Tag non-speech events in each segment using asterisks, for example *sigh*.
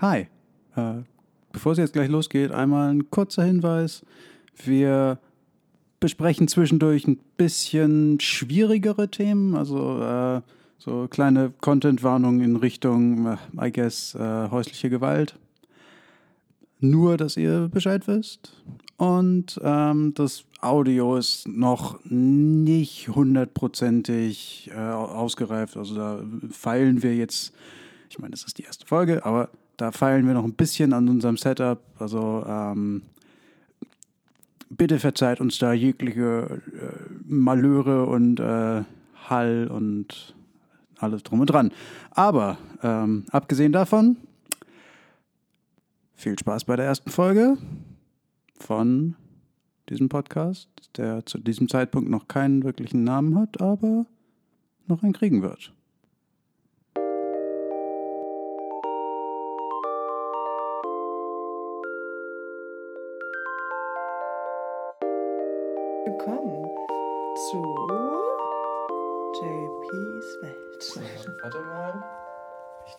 Hi. Äh, bevor es jetzt gleich losgeht, einmal ein kurzer Hinweis. Wir besprechen zwischendurch ein bisschen schwierigere Themen, also äh, so kleine Content-Warnungen in Richtung, äh, I guess, äh, häusliche Gewalt. Nur, dass ihr Bescheid wisst. Und ähm, das Audio ist noch nicht hundertprozentig äh, ausgereift. Also da feilen wir jetzt, ich meine, das ist die erste Folge, aber da feilen wir noch ein bisschen an unserem Setup. Also ähm, bitte verzeiht uns da jegliche äh, Malöre und äh, Hall und alles drum und dran. Aber ähm, abgesehen davon, viel Spaß bei der ersten Folge von diesem Podcast, der zu diesem Zeitpunkt noch keinen wirklichen Namen hat, aber noch einen kriegen wird. Warte mal.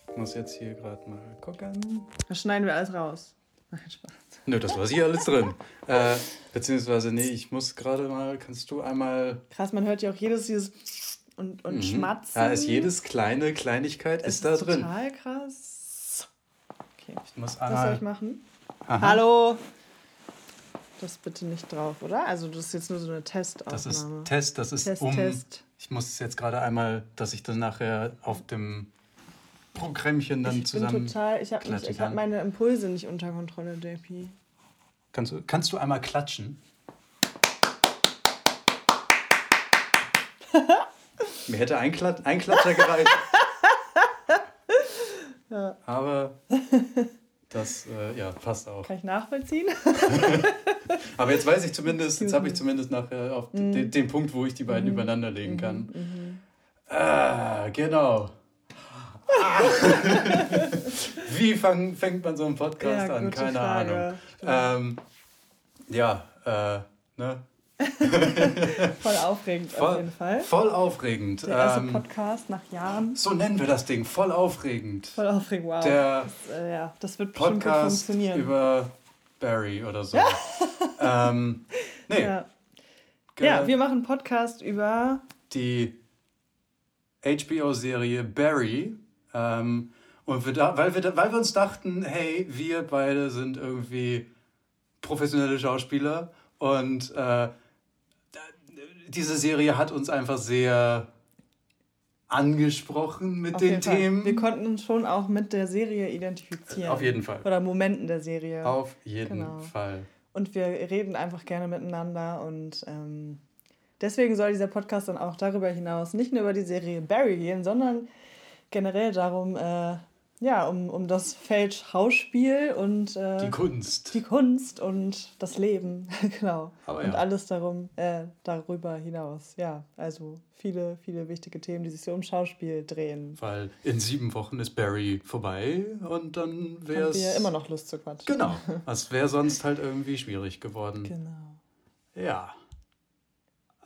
Ich muss jetzt hier gerade mal gucken. Das schneiden wir alles raus. Nein, Spaß. Nö, das war hier alles drin. Äh, beziehungsweise, nee, ich muss gerade mal, kannst du einmal. Krass, man hört ja auch jedes dieses und, und Mhm. Schmatzen. Ja, ist jedes kleine Kleinigkeit Es ist da drin. Total krass. Okay, Ich muss was soll ich einmal. machen? Aha. Hallo. Das bitte nicht drauf, oder? Also das ist jetzt nur so eine Testaufnahme. Das ist Test, das ist Test, um. Test. Ich muss es jetzt gerade einmal, dass ich das nachher auf dem Programmchen dann Ich bin zusammen. total, ich habe hab meine Impulse nicht unter Kontrolle, JP. Kannst du, kannst du einmal klatschen? *laughs* Mir hätte ein, Klat ein Klatscher gereicht. *laughs* Ja. Aber *laughs* das äh, ja, passt auch. Kann ich nachvollziehen? *laughs* Aber jetzt weiß ich zumindest, jetzt habe ich zumindest nachher auf Mhm. den, den Punkt, wo ich die beiden übereinander legen kann. Ah, genau. Ah. *laughs* Wie fang, fängt man so einen Podcast Ja, an? Keine Frage. Ahnung. Ähm, ja, äh, ne? *laughs* *laughs* Voll aufregend auf jeden Fall. voll aufregend. Der erste Ähm, Podcast nach Jahren. so nennen wir das Ding, voll aufregend. Voll aufregend, wow. Der das, äh, ja, das wird bestimmt gut funktionieren. über Barry oder so. *laughs* ähm, nee, ja. ja, wir machen einen Podcast über. die HBO-Serie Barry. Ähm, und wir da, weil, wir, da- weil wir uns dachten, hey, wir beide sind irgendwie professionelle Schauspieler und äh, diese Serie hat uns einfach sehr angesprochen mit Auf den jeden Fall. Themen. Wir konnten uns schon auch mit der Serie identifizieren. Auf jeden Fall. Oder Momenten der Serie. Auf jeden Genau. Fall. Und wir reden einfach gerne miteinander und ähm, deswegen soll dieser Podcast dann auch darüber hinaus nicht nur über die Serie Barry gehen, sondern generell darum, äh, ja, um, um das Feld Schauspiel und äh, Die Kunst. die Kunst und das Leben, *laughs* genau. Aber und ja. alles darum, äh, darüber hinaus. Ja, also viele, viele wichtige Themen, die sich so um Schauspiel drehen. Weil in sieben Wochen ist Barry vorbei und dann wäre Haben wir es. immer noch Lust zu quatschen. Genau. *laughs* Das wäre sonst halt irgendwie schwierig geworden. Genau. Ja.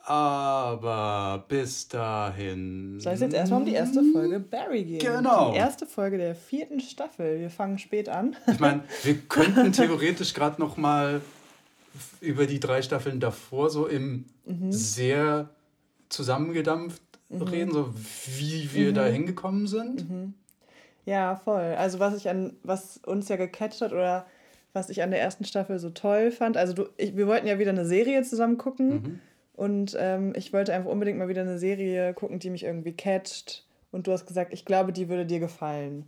Aber bis dahin. Soll es jetzt erstmal um die erste Folge Barry gehen? Genau. Die erste Folge der vierten Staffel. Wir fangen spät an. Ich meine, *laughs* wir könnten theoretisch gerade noch mal über die drei Staffeln davor so im Mhm. sehr zusammengedampft reden, so wie wir Mhm. da hingekommen sind. Ja, voll. Also was ich an, was uns ja gecatcht hat oder was ich an der ersten Staffel so toll fand. Also du, ich, wir wollten ja wieder eine Serie zusammen gucken Mhm. Und ähm, ich wollte einfach unbedingt mal wieder eine Serie gucken, die mich irgendwie catcht. Und du hast gesagt, ich glaube, die würde dir gefallen.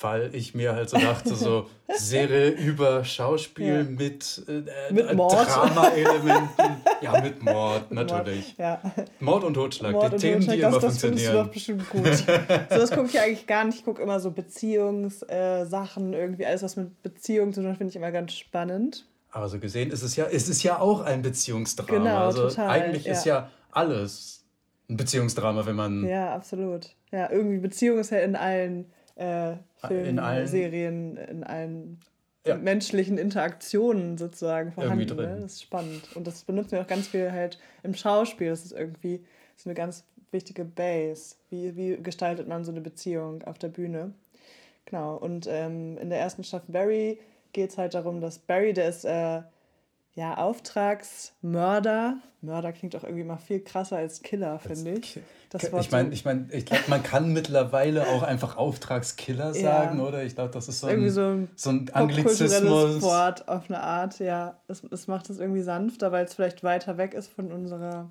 Weil ich mir halt so dachte, so *laughs* Serie über Schauspiel Ja. mit, äh, Mit äh, Mord. Drama-Elementen. ja, mit *laughs* Mord, natürlich. Ja. Mord und Totschlag, Mord die und Themen, Totschlag, die das, immer das funktionieren. bestimmt gut. so, das gucke ich eigentlich gar nicht. Ich gucke immer so Beziehungssachen, äh, irgendwie alles, was mit Beziehungen zu tun hat, finde ich immer ganz spannend. Aber so gesehen ist es ja, ist es ja auch ein Beziehungsdrama. Genau, also total, eigentlich ist ja. ja alles ein Beziehungsdrama, wenn man. Ja, absolut. Ja, irgendwie Beziehung ist ja in allen äh, Filmen, In allen- Serien, in allen Ja. menschlichen Interaktionen sozusagen vorhanden. Irgendwie drin. Ne? Das ist spannend. Und das benutzen wir auch ganz viel halt im Schauspiel. Das ist irgendwie so eine ganz wichtige Base. Wie, wie gestaltet man so eine Beziehung auf der Bühne? Genau. Und ähm, in der ersten Staffel Barry geht es halt darum, dass Barry, der ist äh, ja Auftragsmörder. Mörder klingt auch irgendwie mal viel krasser als Killer, finde ich. Das Wort ich meine, ich, mein, ich glaube, man kann mittlerweile auch einfach Auftragskiller sagen, ja. oder? Ich glaube, das ist so ein, so ein, so ein Anglizismus. Wort auf eine Art, ja. Es, es macht es irgendwie sanfter, weil es vielleicht weiter weg ist von unserer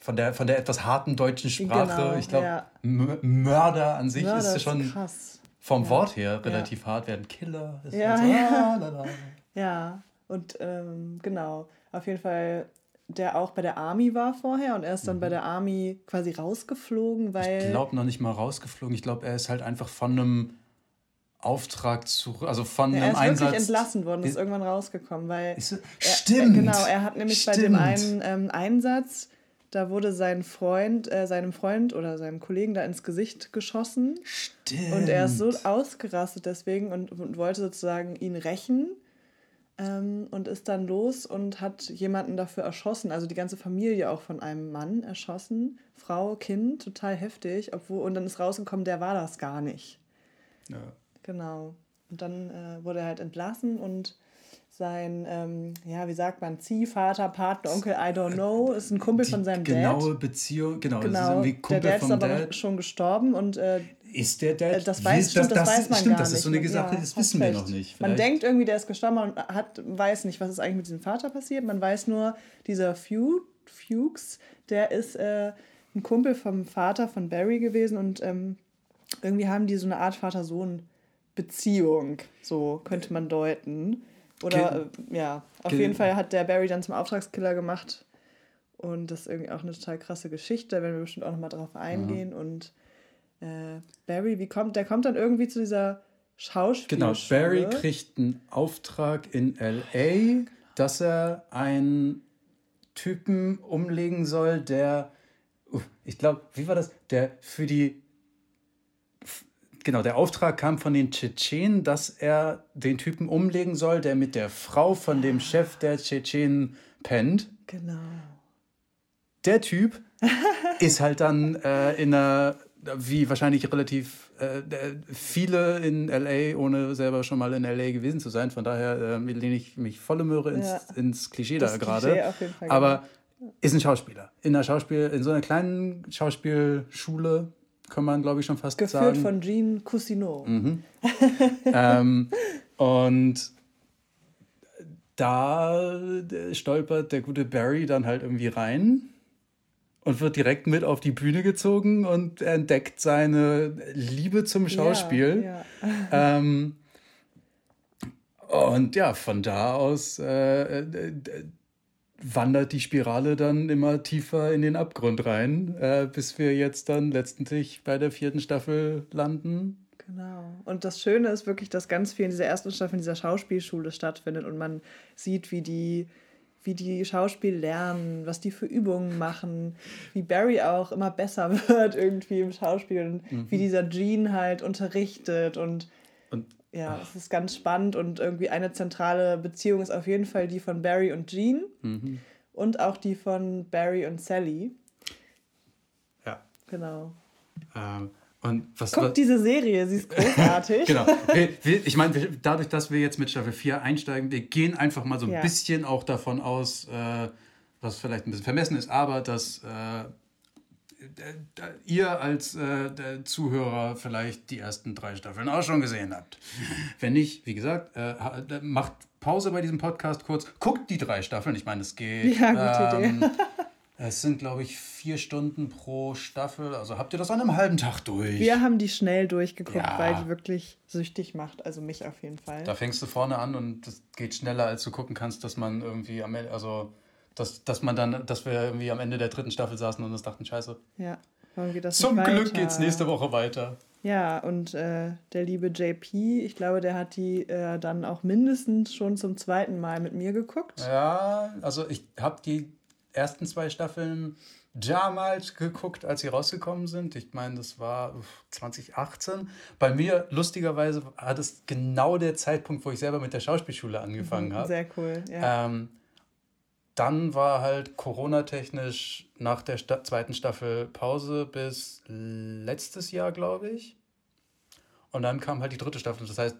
von der, von der etwas harten deutschen Sprache. Genau, ich glaube, ja. Mörder an sich Mörder ist schon krass. Vom ja. Wort her relativ ja. hart werden. Killer ist ja, so, ja. *laughs* ja, und ähm, genau, auf jeden Fall, der auch bei der Army war vorher und er ist dann mhm. bei der Army quasi rausgeflogen, weil. Ich glaube noch nicht mal rausgeflogen. Ich glaube, er ist halt einfach von einem Auftrag zu, also von ja, einem Einsatz. Er ist wirklich entlassen worden, ist irgendwann rausgekommen, weil. Ist, er, stimmt. Er, genau, er hat nämlich stimmt. bei dem einen ähm, Einsatz da wurde sein Freund, äh, seinem Freund oder seinem Kollegen da ins Gesicht geschossen. Stimmt. Und er ist so ausgerastet deswegen und, und wollte sozusagen ihn rächen ähm, und ist dann los und hat jemanden dafür erschossen, also die ganze Familie auch von einem Mann erschossen. Frau, Kind, total heftig. Obwohl, und dann ist rausgekommen, der war das gar nicht. Ja. Genau. Und dann äh, wurde er halt entlassen und sein, ähm, ja, wie sagt man, Ziehvater, Partner, Onkel, I don't know, ist ein Kumpel Die von seinem genaue Dad. Genaue Beziehung, genau, genau. Das ist irgendwie Kumpel der Dad ist aber Dad. schon gestorben und äh, ist der Dad? Äh, das weiß, stimmt, das, das, weiß man stimmt, gar das ist so eine Sache, ja, das wissen wir noch nicht. Vielleicht. Man denkt irgendwie, der ist gestorben und hat, weiß nicht, was ist eigentlich mit diesem Vater passiert. Man weiß nur, dieser Fuchs, der ist äh, ein Kumpel vom Vater von Barry gewesen und ähm, irgendwie haben die so eine Art Vater-Sohn-Beziehung, so könnte man deuten. Oder Ge äh, ja, auf jeden Fall hat der Barry dann zum Auftragskiller gemacht. Und das ist irgendwie auch eine total krasse Geschichte, da werden wir bestimmt auch nochmal drauf eingehen. Mhm. Und äh, Barry, wie kommt, der kommt dann irgendwie zu dieser Schauspielschule. Genau, Barry kriegt einen Auftrag in LA, dass er einen Typen umlegen soll, der, uh, ich glaube, wie war das? Der für die genau, der Auftrag kam von den Tschetschenen, dass er den Typen umlegen soll, der mit der Frau von dem Chef der Tschetschenen pennt. Genau. Der Typ *laughs* ist halt dann äh, in einer, wie wahrscheinlich relativ äh, viele in LA, ohne selber schon mal in LA gewesen zu sein. Von daher äh, lehne ich mich volle Möhre ins, ja. ins Klischee da gerade. Aber genau. ist ein Schauspieler. In einer Schauspiel, in so einer kleinen Schauspielschule kann man, glaube ich, schon fast Geführt sagen. Geführt von Jean Cousineau. Mhm. *laughs* ähm, und da stolpert der gute Barry dann halt irgendwie rein und wird direkt mit auf die Bühne gezogen und entdeckt seine Liebe zum Schauspiel. Ja, ja. ähm, und ja, von da aus äh, wandert die Spirale dann immer tiefer in den Abgrund rein, äh, bis wir jetzt dann letztendlich bei der vierten Staffel landen. Genau. Und das Schöne ist wirklich, dass ganz viel in dieser ersten Staffel in dieser Schauspielschule stattfindet und man sieht, wie die, wie die Schauspiel lernen, was die für Übungen machen, wie Barry auch immer besser *laughs* wird irgendwie im Schauspiel und mhm. wie dieser Gene halt unterrichtet und, und ja, es ist ganz spannend und irgendwie eine zentrale Beziehung ist auf jeden Fall die von Barry und Jean mhm. und auch die von Barry und Sally. Ja. Genau. Ähm, und was, Guckt diese Serie, sie ist *laughs* großartig. genau. Ich meine, dadurch, dass wir jetzt mit Staffel 4 einsteigen, wir gehen einfach mal so ein ja. bisschen auch davon aus, äh, was vielleicht ein bisschen vermessen ist, aber dass äh, ihr als äh, Zuhörer vielleicht die ersten drei Staffeln auch schon gesehen habt. *laughs* Wenn nicht, wie gesagt, äh, macht Pause bei diesem Podcast kurz, guckt die drei Staffeln. Ich meine, es geht. Ja, gute ähm, Idee. *laughs* es sind, glaube ich, vier Stunden pro Staffel. Also habt ihr das an einem halben Tag durch? Wir haben die schnell durchgeguckt, ja. weil die wirklich süchtig macht. Also mich auf jeden Fall. Da fängst du vorne an und das geht schneller, als du gucken kannst, dass man irgendwie am Ende, also dass, dass man dann, dass wir irgendwie am Ende der dritten Staffel saßen und uns dachten, scheiße. Ja, warum geht das Zum nicht Glück geht's nächste Woche weiter. Ja, und äh, der liebe JP, ich glaube, der hat die äh, dann auch mindestens schon zum zweiten Mal mit mir geguckt. Ja, also ich habe die ersten zwei Staffeln damals geguckt, als sie rausgekommen sind. Ich meine, das war 2018. Bei mir, lustigerweise, hat es genau der Zeitpunkt, wo ich selber mit der Schauspielschule angefangen mhm, habe. Sehr cool, ja. Ähm, dann war halt Corona-technisch nach der Sta zweiten Staffel Pause bis letztes Jahr, glaube ich. Und dann kam halt die dritte Staffel. Das heißt,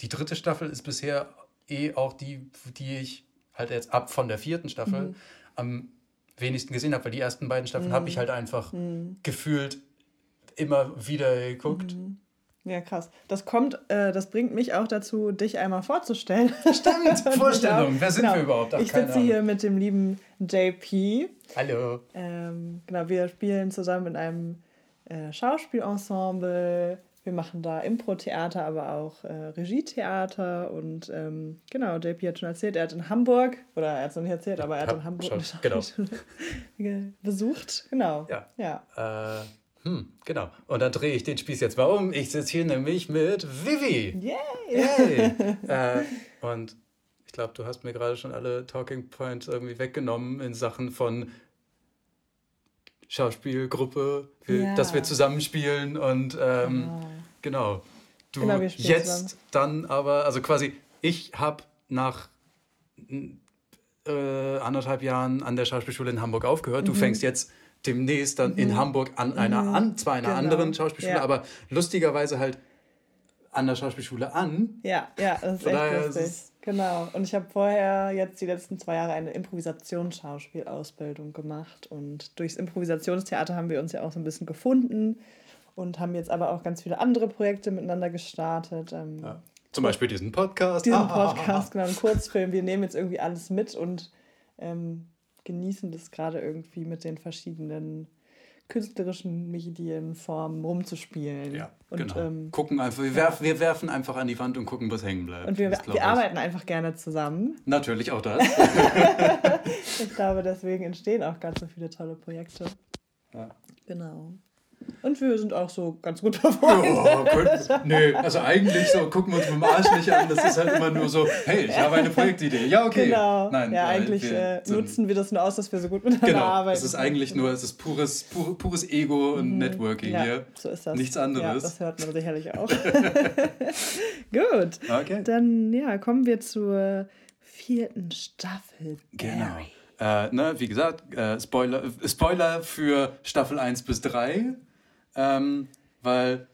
die dritte Staffel ist bisher eh auch die, die ich halt jetzt ab von der vierten Staffel Mhm. am wenigsten gesehen habe, weil die ersten beiden Staffeln habe ich halt einfach Mhm. gefühlt immer wieder geguckt. Ja, krass. Das kommt, äh, das bringt mich auch dazu, dich einmal vorzustellen. *laughs* Stimmt, *laughs* Vorstellung. Wer sind wir überhaupt? Ach, Genau. ich sitze Ahnung. hier mit dem lieben JP. Hallo. Ähm, genau, wir spielen zusammen in einem äh, Schauspielensemble. Wir machen da Impro-Theater, aber auch äh, Regietheater. Und ähm, genau, JP hat schon erzählt, er hat in Hamburg, oder er hat es noch nicht erzählt, aber er hat Hab in Hamburg schon, genau. *laughs* Besucht. Genau. Ja. Ja. Äh, hm, genau. Und dann drehe ich den Spieß jetzt mal um. Ich sitze hier nämlich mit Vivi. Yay! Yay! *laughs* äh, und ich glaube, du hast mir gerade schon alle Talking Points irgendwie weggenommen in Sachen von Schauspielgruppe, wir, Ja. dass wir zusammenspielen und ähm, genau. Du Genau, wir spielen jetzt zusammen. dann aber, also quasi, ich habe nach äh, anderthalb Jahren an der Schauspielschule in Hamburg aufgehört. Du fängst jetzt demnächst dann in Hamburg an einer, an, zwar einer Genau. anderen Schauspielschule, Ja. aber lustigerweise halt an der Schauspielschule an. Ja, ja, das ist echt ist lustig. es- Genau. Und ich habe vorher jetzt die letzten zwei Jahre eine Improvisationsschauspielausbildung gemacht. Und durchs Improvisationstheater haben wir uns ja auch so ein bisschen gefunden und haben jetzt aber auch ganz viele andere Projekte miteinander gestartet. Ähm, Ja. Zum Beispiel diesen Podcast. Diesen Ah, ah, ah, ah. Podcast, genau, einen Kurzfilm. Wir nehmen jetzt irgendwie alles mit und ähm, genießen das gerade irgendwie mit den verschiedenen künstlerischen Medienformen rumzuspielen. Ja, und, genau. ähm, gucken einfach, wir, werf, wir werfen einfach an die Wand und gucken, was hängen bleibt. und wir, wir arbeiten einfach gerne zusammen. Natürlich auch das. *laughs* Ich glaube, deswegen entstehen auch ganz so viele tolle Projekte. Ja. Genau. Und wir sind auch so ganz gut performt. Oh, nee, also eigentlich so, gucken wir uns mit dem Arsch nicht an. Das ist halt immer nur so, hey, ich habe eine Projektidee. Ja, okay. Genau. Nein, ja, weil eigentlich wir äh, nutzen wir das nur aus, dass wir so gut miteinander Genau, arbeiten. es ist eigentlich nur, es ist pures, pure, pures Ego und Networking Mhm. ja, hier. So ist das. Nichts Ja, anderes. das hört man sicherlich *laughs* auch. *laughs* gut. Okay. Dann ja, kommen wir zur vierten Staffel. Genau. Barry. Äh, ne, wie gesagt, äh, Spoiler, äh, Spoiler für Staffel 1 bis 3, ähm, weil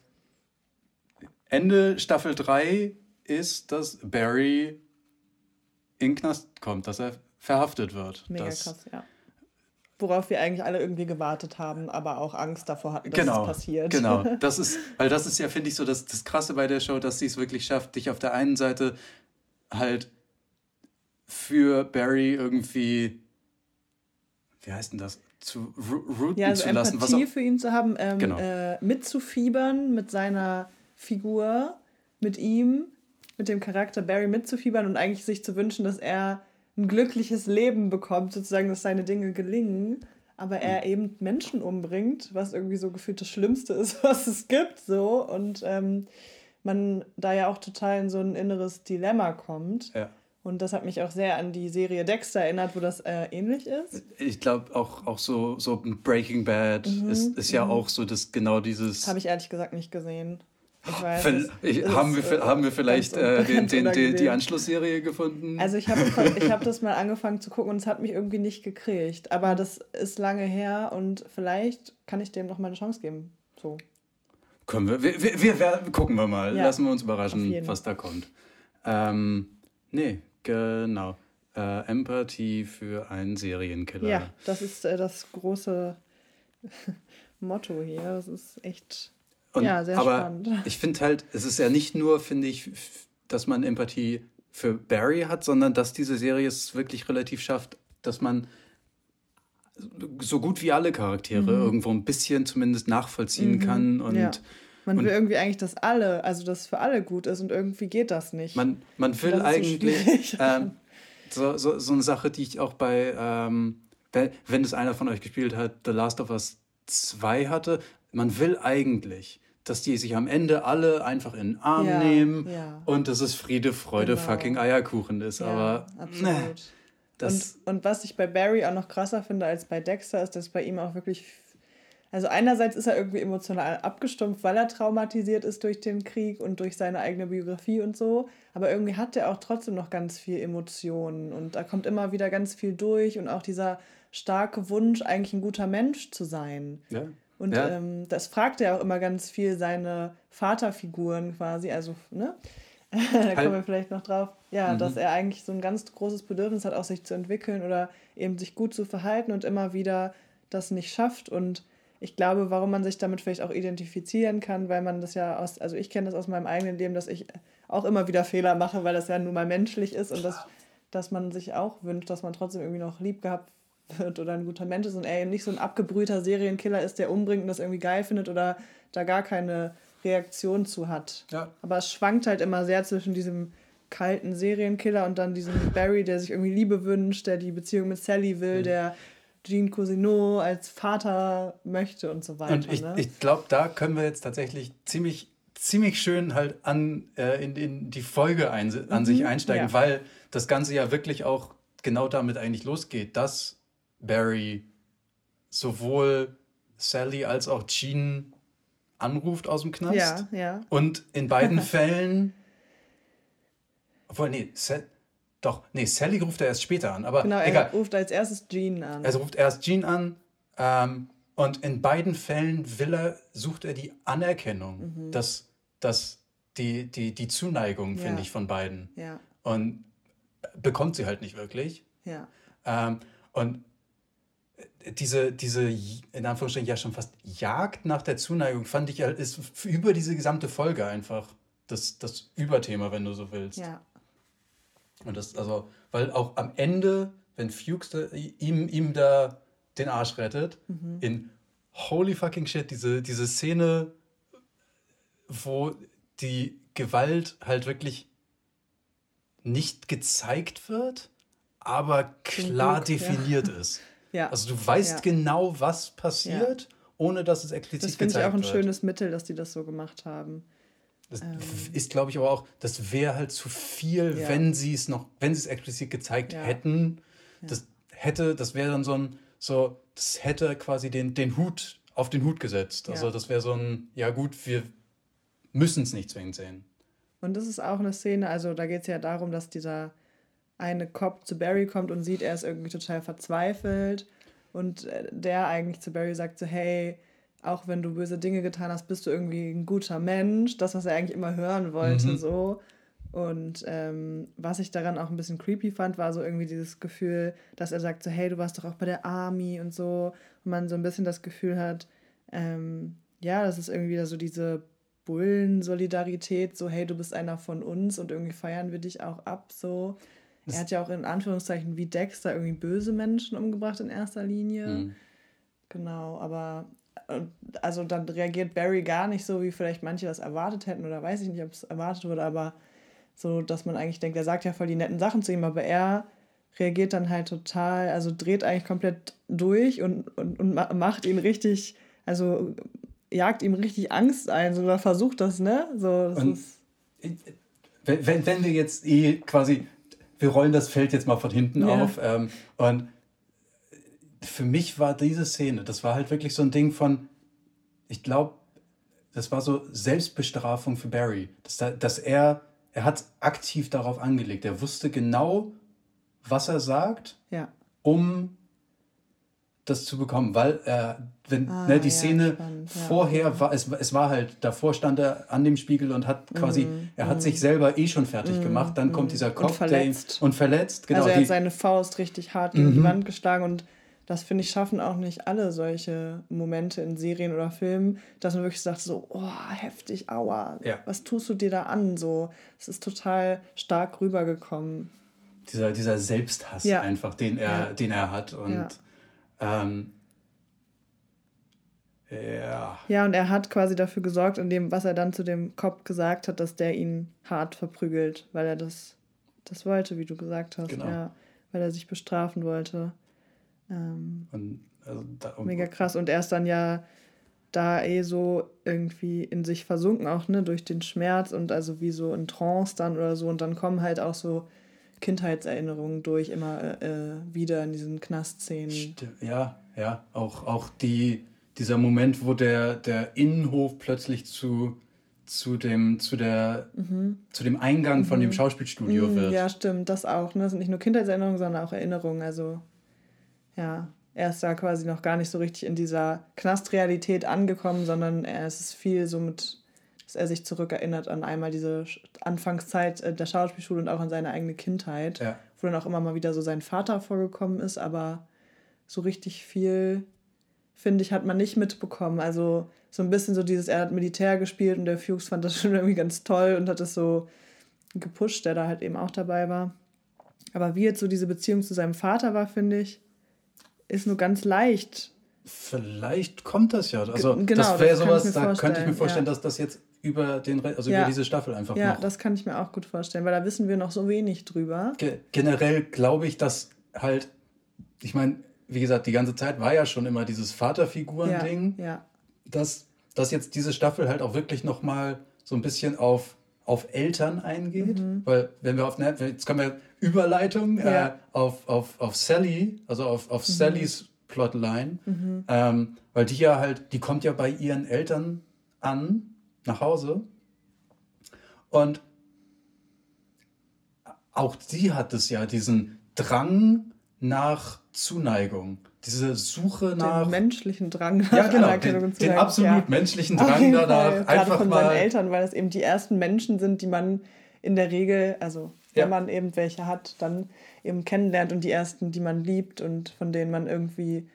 Ende Staffel 3 ist, dass Barry in den Knast kommt, dass er verhaftet wird. Mega das, krass, ja. Worauf wir eigentlich alle irgendwie gewartet haben, aber auch Angst davor hatten, dass Genau, es passiert. genau. *laughs* Das ist, weil das ist ja, finde ich, so das, das Krasse bei der Show, dass sie es wirklich schafft, dich auf der einen Seite halt für Barry irgendwie, wie heißt denn das, zu rooten Ja, also zu lassen. Was Empathie auch, für ihn zu haben, ähm, Genau. äh, mitzufiebern mit seiner Figur, mit ihm, mit dem Charakter Barry mitzufiebern und eigentlich sich zu wünschen, dass er ein glückliches Leben bekommt, sozusagen, dass seine Dinge gelingen, aber er Hm. eben Menschen umbringt, was irgendwie so gefühlt das Schlimmste ist, *laughs* was es gibt, so und ähm, man da ja auch total in so ein inneres Dilemma kommt. ja. Und das hat mich auch sehr an die Serie Dexter erinnert, wo das äh, ähnlich ist. Ich glaube auch, auch so, so Breaking Bad ist, ist ja auch so das genau dieses. Mhm, Habe ich ehrlich gesagt nicht gesehen. Ich weiß. Ver- es- ich, es haben, wir, ist, haben wir vielleicht ganz äh, den, ganz den, die. Anschlussserie gefunden? Also ich habe *laughs* ich hab das mal angefangen zu gucken und es hat mich irgendwie nicht gekriegt. Aber das ist lange her und vielleicht kann ich dem noch mal eine Chance geben. So. Können wir, wir, wir, wir, gucken wir mal. Ja, Lassen wir uns überraschen, was da kommt. Ähm, nee, genau. Äh, Empathie für einen Serienkiller. Ja, das ist äh, das große *laughs* Motto hier. Das ist echt Und, ja, sehr aber spannend. *laughs* ich finde halt, es ist ja nicht nur, finde ich, dass man Empathie für Barry hat, sondern dass diese Serie es wirklich relativ schafft, dass man so gut wie alle Charaktere irgendwo ein bisschen zumindest nachvollziehen kann und Mhm. ja. Man und- will irgendwie eigentlich, dass alle, also dass für alle gut ist und irgendwie geht das nicht. Man, man will so eigentlich schwierig. ähm, so, so, so eine Sache, die ich auch bei, ähm, wenn, wenn es einer von euch gespielt hat, The Last of Us 2 hatte, man will eigentlich, dass die sich am Ende alle einfach in den Arm Ja, nehmen ja. und dass es Friede, Freude, Genau. fucking Eierkuchen ist. ja, Aber absolut. ne, das, und, und was ich bei Barry auch noch krasser finde als bei Dexter, ist, dass bei ihm auch wirklich. Also einerseits ist er irgendwie emotional abgestumpft, weil er traumatisiert ist durch den Krieg und durch seine eigene Biografie und so. Aber irgendwie hat er auch trotzdem noch ganz viel Emotionen und da kommt immer wieder ganz viel durch und auch dieser starke Wunsch, eigentlich ein guter Mensch zu sein. ja. Und Ja. ähm, das fragt er auch immer ganz viel seine Vaterfiguren quasi, also, ne? *laughs* da kommen wir vielleicht noch drauf. Ja, Mhm. dass er eigentlich so ein ganz großes Bedürfnis hat, auch sich zu entwickeln oder eben sich gut zu verhalten und immer wieder das nicht schafft. Und ich glaube, warum man sich damit vielleicht auch identifizieren kann, weil man das ja aus, also ich kenne das aus meinem eigenen Leben, dass ich auch immer wieder Fehler mache, weil das ja nun mal menschlich ist und dass, dass man sich auch wünscht, dass man trotzdem irgendwie noch lieb gehabt wird oder ein guter Mensch ist und er eben nicht so ein abgebrühter Serienkiller ist, der umbringt und das irgendwie geil findet oder da gar keine Reaktion zu hat. Ja. Aber es schwankt halt immer sehr zwischen diesem kalten Serienkiller und dann diesem Barry, der sich irgendwie Liebe wünscht, der die Beziehung mit Sally will, der Jean Cousineau als Vater möchte und so weiter. Und ich, ne? ich glaube, da können wir jetzt tatsächlich ziemlich, ziemlich schön halt an, äh, in, in die Folge ein, an sich einsteigen, ja. weil das Ganze ja wirklich auch genau damit eigentlich losgeht, dass Barry sowohl Sally als auch Jean anruft aus dem Knast. ja, ja. Und in beiden *laughs* Fällen. Obwohl, nee, Sa doch, nee, Sally ruft er erst später an, aber Genau, er egal. ruft als erstes Jean an. Also ruft erst Jean an ähm, und in beiden Fällen will er, sucht er die Anerkennung, dass, dass die, die, die Zuneigung, Mhm. Ja. finde ich, von beiden. ja, Und bekommt sie halt nicht wirklich. ja. Ähm, und diese, diese, in Anführungsstrichen ja schon fast Jagd nach der Zuneigung, fand ich, ist über diese gesamte Folge einfach das, das Überthema, wenn du so willst. Ja, Und das, also, weil auch am Ende, wenn Fuchs da, ihm, ihm da den Arsch rettet, Mhm. in holy fucking shit, diese, diese Szene, wo die Gewalt halt wirklich nicht gezeigt wird, aber klar Glück, ja. definiert ist. *laughs* ja. Also du weißt Ja. genau, was passiert, ohne dass es explizit das finde ich gezeigt auch ein wird. schönes Mittel, dass die das so gemacht haben. Das Ähm. ist, glaube ich, aber auch, das wäre halt zu viel, Ja. wenn sie es noch, wenn sie es explizit gezeigt Ja. hätten. Das hätte, das wäre dann so ein, so, das hätte quasi den, den Hut auf den Hut gesetzt. Also das wäre so ein, ja gut, wir müssen es nicht zwingend sehen. Und das ist auch eine Szene, also da geht es ja darum, dass dieser eine Cop zu Barry kommt und sieht, er ist irgendwie total verzweifelt. Und äh, der eigentlich zu Barry sagt so, hey, auch wenn du böse Dinge getan hast, bist du irgendwie ein guter Mensch. Das, was er eigentlich immer hören wollte, Mhm. so. Und ähm, was ich daran auch ein bisschen creepy fand, war so irgendwie dieses Gefühl, dass er sagt so, hey, du warst doch auch bei der Army und so. Und man so ein bisschen das Gefühl hat, ähm, ja, das ist irgendwie wieder so diese Bullen-Solidarität, so, hey, du bist einer von uns und irgendwie feiern wir dich auch ab, so. Er hat ja auch in Anführungszeichen wie Dexter irgendwie böse Menschen umgebracht in erster Linie. Mhm. Genau, aber also dann reagiert Barry gar nicht so, wie vielleicht manche das erwartet hätten oder weiß ich nicht, ob es erwartet wurde, aber so, dass man eigentlich denkt, er sagt ja voll die netten Sachen zu ihm, aber er reagiert dann halt total, also dreht eigentlich komplett durch und, und, und ma- macht ihn richtig, also jagt ihm richtig Angst ein, so, oder versucht das, ne? So, das Und- ist, Wenn, wenn, wenn wir jetzt eh quasi, wir rollen das Feld jetzt mal von hinten Ja. auf ähm, und für mich war diese Szene, das war halt wirklich so ein Ding von, ich glaube, das war so Selbstbestrafung für Barry, dass, da, dass er, er hat aktiv darauf angelegt, er wusste genau, was er sagt, ja. um das zu bekommen, weil äh, wenn Ah, ne, die ja, Szene spannend, ja, vorher okay. war, es, es war halt, davor stand er an dem Spiegel und hat quasi, Mhm, er hat sich selber eh schon fertig gemacht, dann kommt dieser Kopf, der ihn- verletzt. und verletzt, genau. also er die, hat seine Faust richtig hart gegen die Mhm. Wand geschlagen und das finde ich schaffen auch nicht alle solche Momente in Serien oder Filmen, dass man wirklich sagt so, oh, heftig, aua, Ja. was tust du dir da an? So, es ist total stark rübergekommen. dieser, dieser Selbsthass Ja. einfach, den er, Ja. den er hat und Ja. ähm, ja, Ja, und er hat quasi dafür gesorgt, in dem, was er dann zu dem Cop gesagt hat, dass der ihn hart verprügelt, weil er das, das wollte, wie du gesagt hast. Genau. Ja, weil er sich bestrafen wollte. Ähm, und, also, da, und, Mega krass. Und er ist dann ja da eh so irgendwie in sich versunken, auch ne, durch den Schmerz und also wie so in Trance dann oder so. Und dann kommen halt auch so Kindheitserinnerungen durch, immer äh, äh, wieder in diesen Knastszenen. Ja, ja, auch, auch die, dieser Moment, wo der, der Innenhof plötzlich zu, zu, dem, zu, der, zu dem Eingang von dem Schauspielstudio Mhm, wird. ja, stimmt, das auch. Ne? Das sind nicht nur Kindheitserinnerungen, sondern auch Erinnerungen. Also, ja. er ist da quasi noch gar nicht so richtig in dieser Knastrealität angekommen, sondern er ist viel so mit, dass er sich zurückerinnert an einmal diese Anfangszeit äh, der Schauspielschule und auch an seine eigene Kindheit, ja. wo dann auch immer mal wieder so sein Vater vorgekommen ist, aber so richtig viel, finde ich, hat man nicht mitbekommen. Also so ein bisschen so dieses, er hat Militär gespielt und der Fuchs fand das *laughs* schon irgendwie ganz toll und hat das so gepusht, der da halt eben auch dabei war. Aber wie jetzt so diese Beziehung zu seinem Vater war, finde ich, ist nur ganz leicht. Vielleicht kommt das ja. Also genau, das wäre sowas, da könnte ich mir vorstellen, ja. dass das jetzt über den also ja. über diese Staffel einfach Ja, noch. das kann ich mir auch gut vorstellen, weil da wissen wir noch so wenig drüber. Ge generell glaube ich, dass halt, ich meine, wie gesagt, die ganze Zeit war ja schon immer dieses Vaterfiguren-Ding. Ja, ja. Dass, dass jetzt diese Staffel halt auch wirklich nochmal so ein bisschen auf, auf Eltern eingeht. Mhm. Weil, wenn wir auf, jetzt können wir Überleitung ja. äh, auf, auf, auf Sally, also auf, auf mhm. Sallys Plotline, mhm. ähm, weil die ja halt, die kommt ja bei ihren Eltern an, nach Hause. Und auch sie hat es ja, diesen Drang nach Zuneigung. Diese Suche nach. Den menschlichen Drang nach ja, genau, Anerkennung den, den absolut ja. menschlichen Drang danach. Fall. Einfach Gerade von mal seinen Eltern, weil es eben die ersten Menschen sind, die man in der Regel, also ja. wenn man eben welche hat, dann eben kennenlernt und die ersten, die man liebt und von denen man irgendwie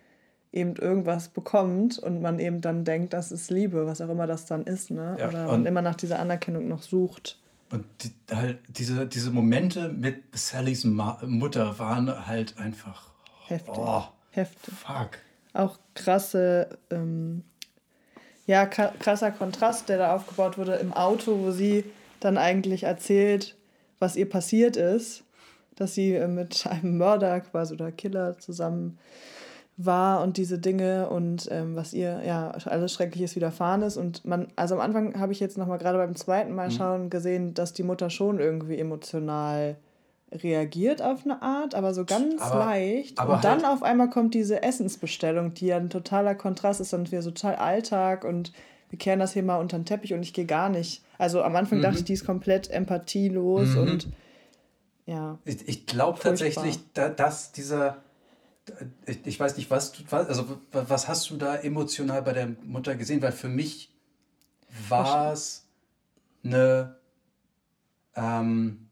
eben irgendwas bekommt und man eben dann denkt, das ist Liebe, was auch immer das dann ist, ne? Ja, Oder man immer nach dieser Anerkennung noch sucht. Und die, halt diese, diese Momente mit Sallys Ma Mutter waren halt einfach heftig. Oh, heftig. Fuck. Auch krasse, ähm, ja, krasser Kontrast, der da aufgebaut wurde im Auto, wo sie dann eigentlich erzählt, was ihr passiert ist, dass sie äh, mit *laughs* einem Mörder quasi oder Killer zusammen war und diese Dinge und ähm, was ihr ja alles Schreckliches widerfahren ist. Und man, also am Anfang habe ich jetzt nochmal gerade beim zweiten Mal mhm. schauen gesehen, dass die Mutter schon irgendwie emotional reagiert auf eine Art, aber so ganz aber, leicht. Aber und dann halt auf einmal kommt diese Essensbestellung, die ja ein totaler Kontrast ist und wir so total Alltag und wir kehren das hier mal unter den Teppich und ich gehe gar nicht. Also am Anfang mhm. dachte ich, die ist komplett empathielos mhm. und ja. Ich, ich glaube tatsächlich, da, dass dieser ich, ich weiß nicht, was, was, also was hast du da emotional bei der Mutter gesehen? Weil für mich war es eine, ähm,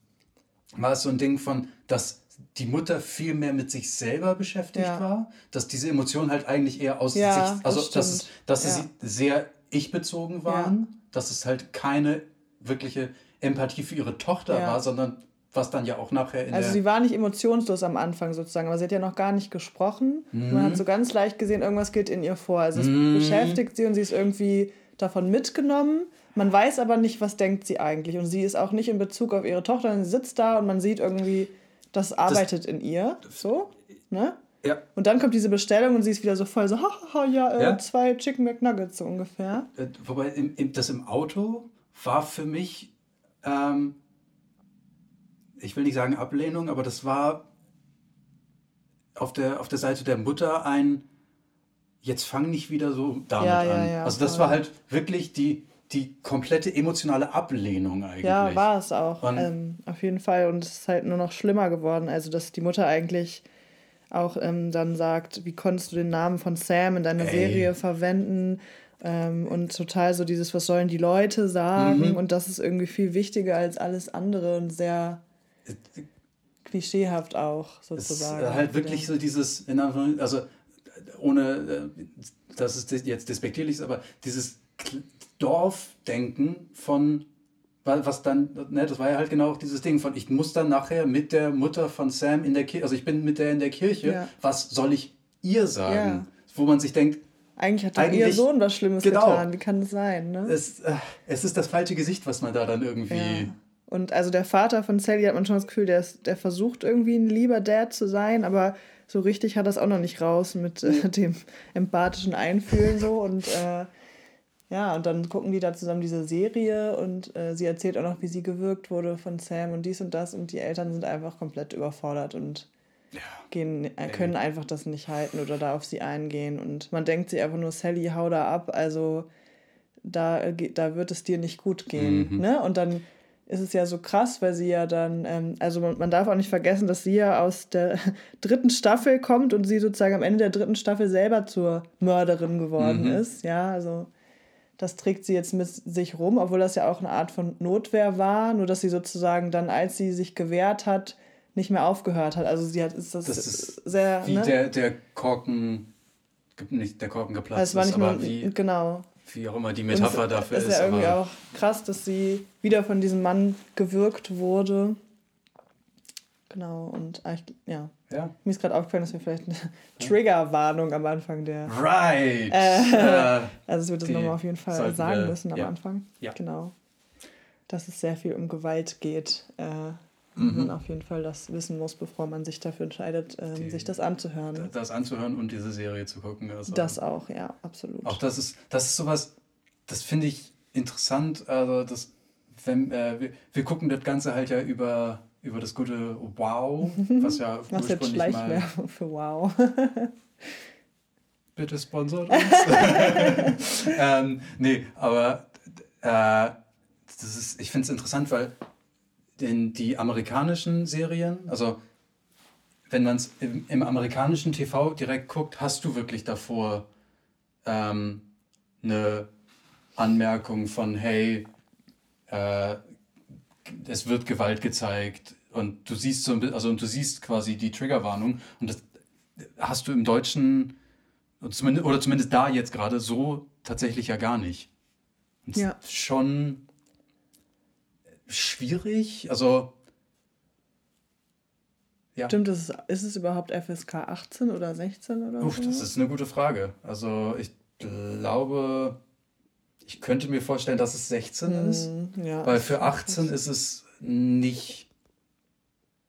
war es so ein Ding von, dass die Mutter viel mehr mit sich selber beschäftigt ja. war, dass diese Emotionen halt eigentlich eher aus ja, sich, also das dass, es, dass ja. sie sehr ich-bezogen waren, dass es halt keine wirkliche Empathie für ihre Tochter war, sondern was dann ja auch nachher in Also sie war nicht emotionslos am Anfang sozusagen, aber sie hat ja noch gar nicht gesprochen. Mhm. Man hat so ganz leicht gesehen, irgendwas geht in ihr vor. Also es mhm. beschäftigt sie und sie ist irgendwie davon mitgenommen. Man weiß aber nicht, was denkt sie eigentlich. Und sie ist auch nicht in Bezug auf ihre Tochter. Sie sitzt da und man sieht irgendwie, das arbeitet das, in ihr. So, ne? Ja. Und dann kommt diese Bestellung und sie ist wieder so voll so, hahaha, ja, äh, ja, zwei Chicken McNuggets so ungefähr. Äh, wobei im, im, das im Auto war für mich ähm, ich will nicht sagen Ablehnung, aber das war auf der, auf der Seite der Mutter ein, jetzt fang nicht wieder so damit ja, an. Ja, also das war halt wirklich die, die komplette emotionale Ablehnung eigentlich. Ja, war es auch. Ähm, auf jeden Fall. Und es ist halt nur noch schlimmer geworden. Also, dass die Mutter eigentlich auch ähm, dann sagt, wie konntest du den Namen von Sam in deiner Ey. Serie verwenden? Ähm, und total so dieses, was sollen die Leute sagen? Mhm. Und das ist irgendwie viel wichtiger als alles andere und sehr klischeehaft auch sozusagen. Es ist halt wirklich so dieses, also ohne, äh, dass es jetzt despektierlich ist, aber dieses Dorfdenken von, was dann, ne, das war ja halt genau dieses Ding von, ich muss dann nachher mit der Mutter von Sam in der Kirche, also ich bin mit der in der Kirche, ja. was soll ich ihr sagen? Ja. Wo man sich denkt, eigentlich hat doch ihr Sohn was Schlimmes genau, getan, wie kann das sein? Ne? Es, äh, es ist das falsche Gesicht, was man da dann irgendwie... Ja und also der Vater von Sally hat man schon das Gefühl, der, ist, der versucht irgendwie ein lieber Dad zu sein, aber so richtig hat das auch noch nicht raus mit äh, dem empathischen Einfühlen so. Und äh, ja, und dann gucken die da zusammen diese Serie und äh, sie erzählt auch noch, wie sie gewirkt wurde von Sam und dies und das. Und die Eltern sind einfach komplett überfordert und ja, gehen, äh, können einfach das nicht halten oder da auf sie eingehen. Und man denkt sich einfach nur, Sally, hau da ab, also da, äh, da wird es dir nicht gut gehen. Mhm. Ne? Und dann ist es ja so krass, weil sie ja dann, ähm, also man, man, darf auch nicht vergessen, dass sie ja aus der *laughs* dritten Staffel kommt und sie sozusagen am Ende der dritten Staffel selber zur Mörderin geworden mhm. ist. Ja, also das trägt sie jetzt mit sich rum, obwohl das ja auch eine Art von Notwehr war, nur dass sie sozusagen dann, als sie sich gewehrt hat, nicht mehr aufgehört hat. Also sie hat ist das, das ist sehr wie ne? der der Korken nicht der Korken geplatzt also es war nicht ist, aber wie genau wie auch immer die Metapher es, dafür ist. Es ist ja irgendwie auch krass, dass sie wieder von diesem Mann gewirkt wurde. Genau, und ja. Ja. Mir ist gerade aufgefallen, dass wir vielleicht eine *laughs* Triggerwarnung am Anfang der. Right! Äh, *laughs* also, es wird das nochmal auf jeden Fall sagen müssen am ja. Anfang. Ja. Genau. Dass es sehr viel um Gewalt geht. Äh, mhm. man auf jeden Fall das wissen muss, bevor man sich dafür entscheidet, ähm, Die, sich das anzuhören. Das anzuhören und diese Serie zu gucken. Also das auch, ja, absolut. Auch das ist, das ist sowas, das finde ich interessant. Also das, wenn, äh, wir, wir gucken das Ganze halt ja über, über das gute Wow, was ja was jetzt Schleichwerbung *laughs* für Wow. *laughs* Bitte sponsort uns. *laughs* ähm, nee, aber äh, das ist, ich finde es interessant, weil in die amerikanischen Serien, also wenn man es im, im, amerikanischen TV direkt guckt, hast du wirklich davor ähm, eine Anmerkung von, hey, äh, es wird Gewalt gezeigt und du siehst so also und du siehst quasi die Triggerwarnung und das hast du im Deutschen oder zumindest, oder zumindest da jetzt gerade so tatsächlich ja gar nicht. Und ja. Schon schwierig. Also. Ja. Stimmt, ist, ist es überhaupt FSK 18 oder 16 oder Uff, so? Das ist eine gute Frage. Also ich glaube, ich könnte mir vorstellen, dass es 16 hm, ist. Ja, weil für 18 ist es nicht.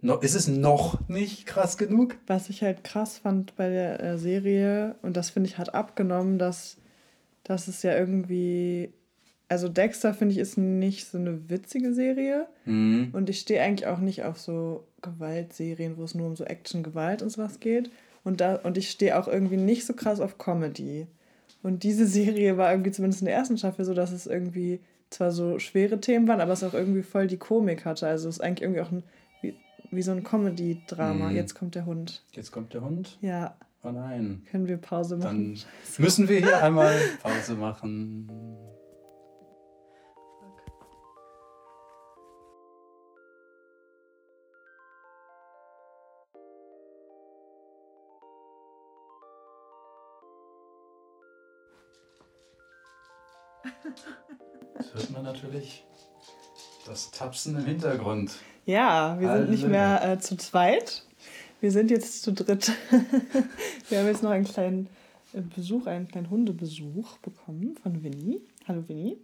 No, ist es noch nicht krass genug? Was ich halt krass fand bei der äh, Serie, und das finde ich hat abgenommen, dass, dass es ja irgendwie also Dexter finde ich ist nicht so eine witzige Serie. Mhm. Und ich stehe eigentlich auch nicht auf so Gewaltserien, wo es nur um so Action, Gewalt und sowas geht. Und, da, und ich stehe auch irgendwie nicht so krass auf Comedy. Und diese Serie war irgendwie zumindest in der ersten Staffel so, dass es irgendwie zwar so schwere Themen waren, aber es auch irgendwie voll die Komik hatte. Also es ist eigentlich irgendwie auch ein, wie, wie so ein Comedy-Drama. Mhm. Jetzt kommt der Hund. Jetzt kommt der Hund? Ja. Oh nein. Können wir Pause machen? Dann müssen wir hier einmal Pause machen. Das hört man natürlich das Tapsen im Hintergrund. Ja, wir sind nicht mehr äh, zu zweit. Wir sind jetzt zu dritt. *laughs* wir haben jetzt noch einen kleinen äh, Besuch, einen kleinen Hundebesuch bekommen von Winnie. Hallo Winnie.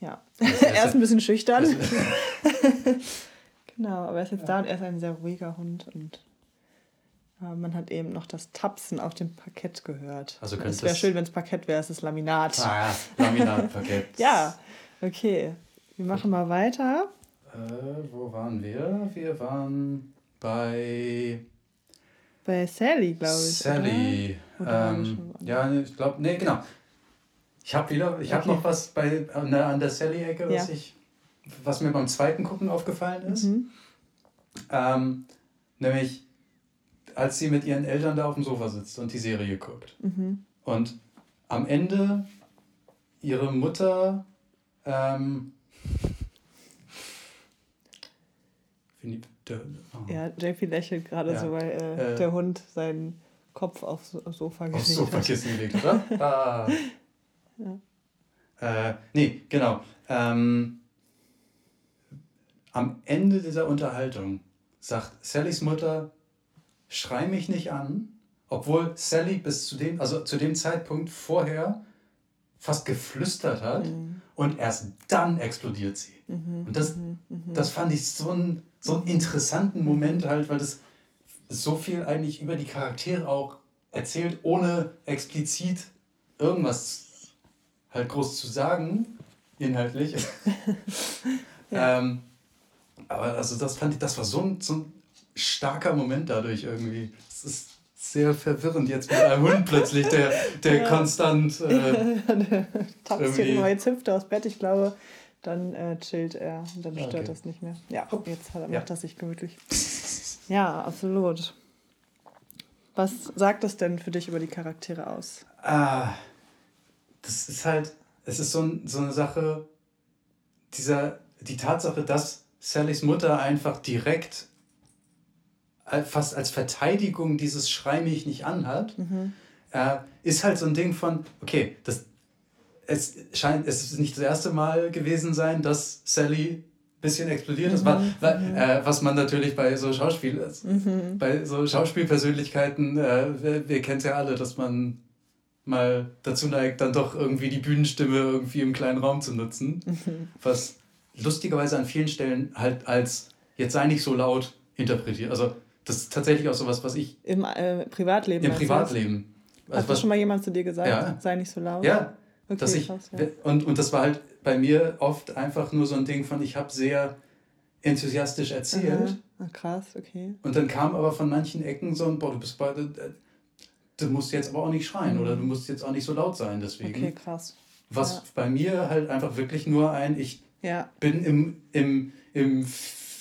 Ja, *laughs* er ist ein bisschen schüchtern. *laughs* genau, aber er ist jetzt da und er ist ein sehr ruhiger Hund und man hat eben noch das Tapsen auf dem Parkett gehört. Also es wäre schön, wenn es Parkett wäre, es ist Laminat. Ah Laminatparkett. *laughs* ja, okay. Wir machen mal weiter. Äh, wo waren wir? Wir waren bei. Bei Sally, glaube ich. Sally. Ähm, ja, ich glaube, nee, genau. Ich habe wieder, ich okay. habe noch was bei an der, an der Sally-Ecke, was ja. was mir beim zweiten Gucken aufgefallen ist. Mhm. Ähm, nämlich als sie mit ihren Eltern da auf dem Sofa sitzt und die Serie guckt. Mhm. Und am Ende ihre Mutter ähm, oh. Ja, JP lächelt gerade ja. so, weil äh, äh, der Hund seinen Kopf aufs Sofa gelegt aufs Sofa gelegt, oder? *laughs* ah. ja. Äh, nee, genau. Ähm, am Ende dieser Unterhaltung sagt Sallys Mutter, schrei mich nicht an, obwohl Sally bis zu dem, also zu dem Zeitpunkt vorher fast geflüstert hat mhm. und erst dann explodiert sie. Mhm, und das, mhm, mhm. das fand ich so, ein, so einen interessanten Moment halt, weil das so viel eigentlich über die Charaktere auch erzählt, ohne explizit irgendwas halt groß zu sagen, inhaltlich. *laughs* *laughs* ja. ähm, aber also das fand ich, das war so ein, so ein starker Moment dadurch irgendwie. Es ist sehr verwirrend jetzt mit einem Hund plötzlich, der, der ja. konstant. *laughs* Äh, Tapst hier, jetzt hüpft er aus Bett. Ich glaube, dann äh, chillt er und dann stört Okay. das nicht mehr. Ja, jetzt hat, Ja. macht das sich gemütlich. Ja, absolut. Was sagt das denn für dich über die Charaktere aus? Ah, das ist halt, es ist so, ein, so eine Sache, dieser, die Tatsache, dass Sallys Mutter einfach direkt fast als Verteidigung dieses Schrei mich nicht anhat, äh, ist halt so ein Ding von, okay, das, es scheint, es ist nicht das erste Mal gewesen sein, dass Sally ein bisschen explodiert ist, wa- wa- äh, was man natürlich bei so Schauspiel, bei so Schauspielpersönlichkeiten, äh, wir, wir kennen es ja alle, dass man mal dazu neigt, dann doch irgendwie die Bühnenstimme irgendwie im kleinen Raum zu nutzen. Was lustigerweise an vielen Stellen halt als jetzt sei nicht so laut interpretiert. Also das ist tatsächlich auch sowas, was ich Im äh, Privatleben? im Privatleben. das? Hat Also das schon mal jemand zu dir gesagt? Ja. Sei nicht so laut? ja, Okay, dass ich krass, ja. und, und das war halt bei mir oft einfach nur so ein Ding von, ich habe sehr enthusiastisch erzählt. Aha. Ah, krass, okay. Und dann kam aber von manchen Ecken so ein, boah, du bist bei, äh, du musst jetzt aber auch nicht schreien oder du musst jetzt auch nicht so laut sein deswegen. Mhm. Okay, krass. Was Ja. bei mir halt einfach wirklich nur ein, ich Ja, bin im, im, im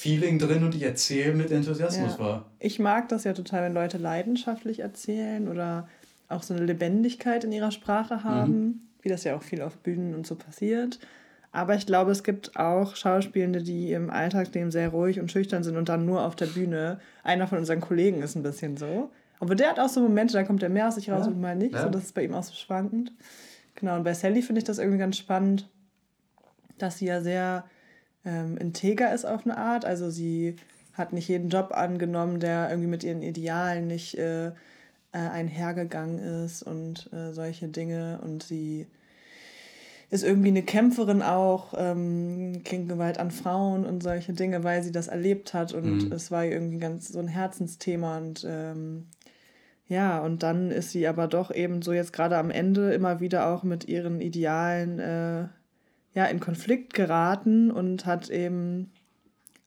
Feeling drin und ich erzähle mit Enthusiasmus Ja. war. ich mag das ja total, wenn Leute leidenschaftlich erzählen oder auch so eine Lebendigkeit in ihrer Sprache haben, wie das ja auch viel auf Bühnen und so passiert. Aber ich glaube, es gibt auch Schauspielende, die im Alltagsleben sehr ruhig und schüchtern sind und dann nur auf der Bühne. Einer von unseren Kollegen ist ein bisschen so. Aber der hat auch so Momente, da kommt er mehr aus sich raus Ja, und mal nicht. ja. So, das ist bei ihm auch so schwankend. Genau, und bei Sally finde ich das irgendwie ganz spannend, dass sie ja sehr ähm, integer ist auf eine Art. Also sie hat nicht jeden Job angenommen, der irgendwie mit ihren Idealen nicht äh, äh, einhergegangen ist und äh, solche Dinge. Und sie ist irgendwie eine Kämpferin auch ähm, gegen Gewalt an Frauen und solche Dinge, weil sie das erlebt hat und Mhm. es war ihr irgendwie ganz so ein Herzensthema und ähm, ja, und dann ist sie aber doch eben so jetzt gerade am Ende immer wieder auch mit ihren Idealen äh, ja, in Konflikt geraten und hat eben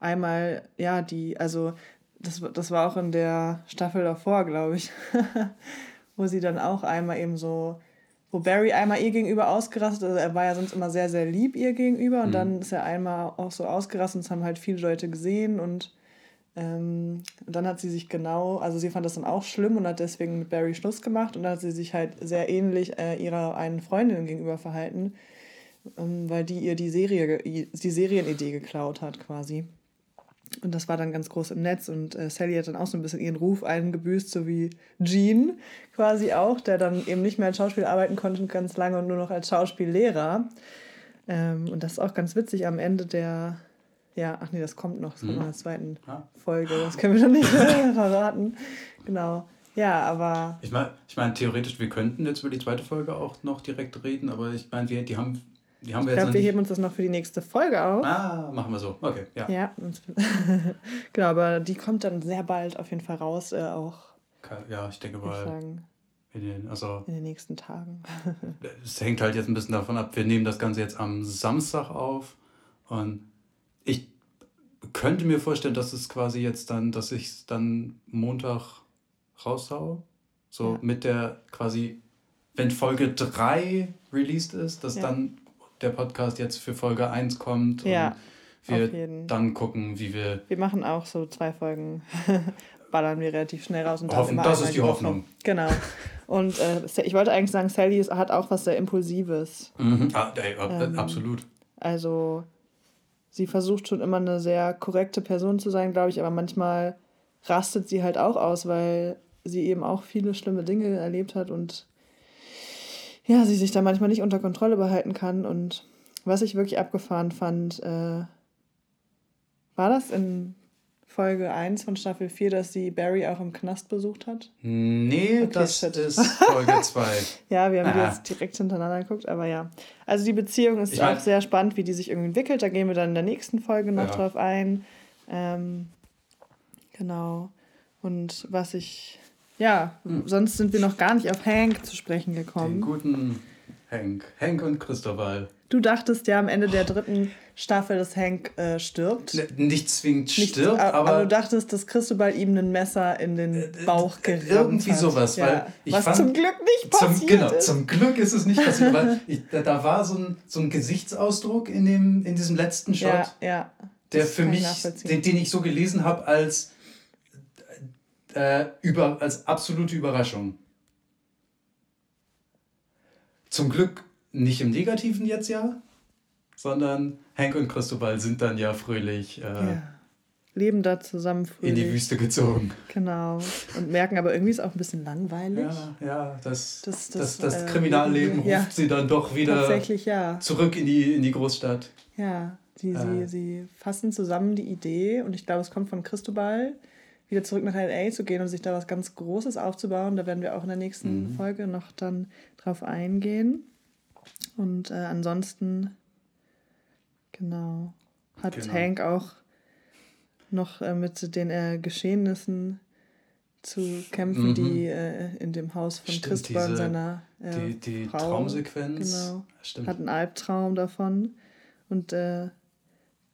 einmal, ja, die, also das, das war auch in der Staffel davor, glaube ich, *laughs* wo sie dann auch einmal eben so, wo Barry einmal ihr gegenüber ausgerastet, also er war ja sonst immer sehr, sehr lieb ihr gegenüber und dann ist er einmal auch so ausgerastet und das haben halt viele Leute gesehen und ähm, dann hat sie sich genau, also sie fand das dann auch schlimm und hat deswegen mit Barry Schluss gemacht und dann hat sie sich halt sehr ähnlich äh, ihrer einen Freundin gegenüber verhalten, weil die ihr die Serie, die Serienidee geklaut hat quasi. Und das war dann ganz groß im Netz und äh, Sally hat dann auch so ein bisschen ihren Ruf eingebüßt, so wie Gene quasi auch, der dann eben nicht mehr als Schauspieler arbeiten konnte ganz lange und nur noch als Schauspiellehrer. Ähm, und das ist auch ganz witzig am Ende der, ja, ach nee, das kommt noch, das kommt noch in der zweiten Ah. Folge, das können wir noch nicht *laughs* *laughs* verraten. Genau. Ja, aber Ich meine, ich mein, theoretisch, wir könnten jetzt über die zweite Folge auch noch direkt reden, aber ich meine, die haben, die haben ich glaube, wir heben uns das noch für die nächste Folge auf. Ah, machen wir so. Okay, ja. Ja, *laughs* genau, aber die kommt dann sehr bald auf jeden Fall raus, äh, auch, Ja, ich denke mal, in den, also in den nächsten Tagen. *laughs* es hängt halt jetzt ein bisschen davon ab, wir nehmen das Ganze jetzt am Samstag auf und ich könnte mir vorstellen, dass es quasi jetzt dann, dass ich es dann Montag raushaue. So Ja. mit der quasi, wenn Folge 3 released ist, dass Ja. dann der Podcast jetzt für Folge 1 kommt Ja, wir dann gucken, wie wir Wir machen auch so zwei Folgen, *laughs* ballern wir relativ schnell raus. Und Hoffen- das ist die Woche. Hoffnung. Genau. Und äh, ich wollte eigentlich sagen, Sally hat auch was sehr Impulsives. Mhm. Ah, ey, Ähm, absolut. Also sie versucht schon immer eine sehr korrekte Person zu sein, glaube ich, aber manchmal rastet sie halt auch aus, weil sie eben auch viele schlimme Dinge erlebt hat und ja, sie sich da manchmal nicht unter Kontrolle behalten kann. Und was ich wirklich abgefahren fand, äh, war das in Folge 1 von Staffel 4, dass sie Barry auch im Knast besucht hat? Nee, Okay, das shit. ist Folge 2. *laughs* Ja, wir haben die Ah. jetzt direkt hintereinander geguckt, aber ja. Also die Beziehung ist Ich auch sehr spannend, wie die sich irgendwie entwickelt. Da gehen wir dann in der nächsten Folge noch Ja. drauf ein. Ähm, genau. Und was ich, ja, sonst sind wir noch gar nicht auf Hank zu sprechen Den gekommen. guten Hank. Hank und Christopher. Du dachtest ja am Ende der dritten Staffel, dass Hank äh, stirbt. Ne, Nicht zwingend Nicht- stirbt, aber, aber, du dachtest, dass Cristobal ihm ein Messer in den Bauch gerammt irgendwie hat. sowas, weil ich Was fand- zum Glück nicht zum, passiert genau, ist. zum Glück ist es nicht passiert, weil *laughs* ich, da, da war so ein, so ein Gesichtsausdruck in, dem, in diesem letzten Shot, ja, ja. der das für mich, den, den ich so gelesen habe als, äh, über, als absolute Überraschung. Zum Glück nicht im Negativen jetzt ja, sondern Hank und Christobal sind dann ja fröhlich äh, ja. Leben da zusammen fröhlich. in die Wüste gezogen. Genau. Und merken aber irgendwie ist es auch ein bisschen langweilig. Ja, ja, das, Das- das, das, das, äh, Kriminalleben ja. ruft sie dann doch wieder Tatsächlich ja. zurück in die, in die Großstadt. Ja, sie, Äh. sie, sie fassen zusammen die Idee und ich glaube, es kommt von Cristobal, wieder zurück nach LA zu gehen und sich da was ganz Großes aufzubauen. Da werden wir auch in der nächsten Mhm. Folge noch dann drauf eingehen. Und äh, ansonsten, genau, hat Genau. Hank auch noch äh, mit den äh, Geschehnissen zu kämpfen, Mhm. die äh, in dem Haus von Stimmt, diese- seiner äh, die die Frau, Traumsequenz. Genau Stimmt. hat einen Albtraum davon und äh,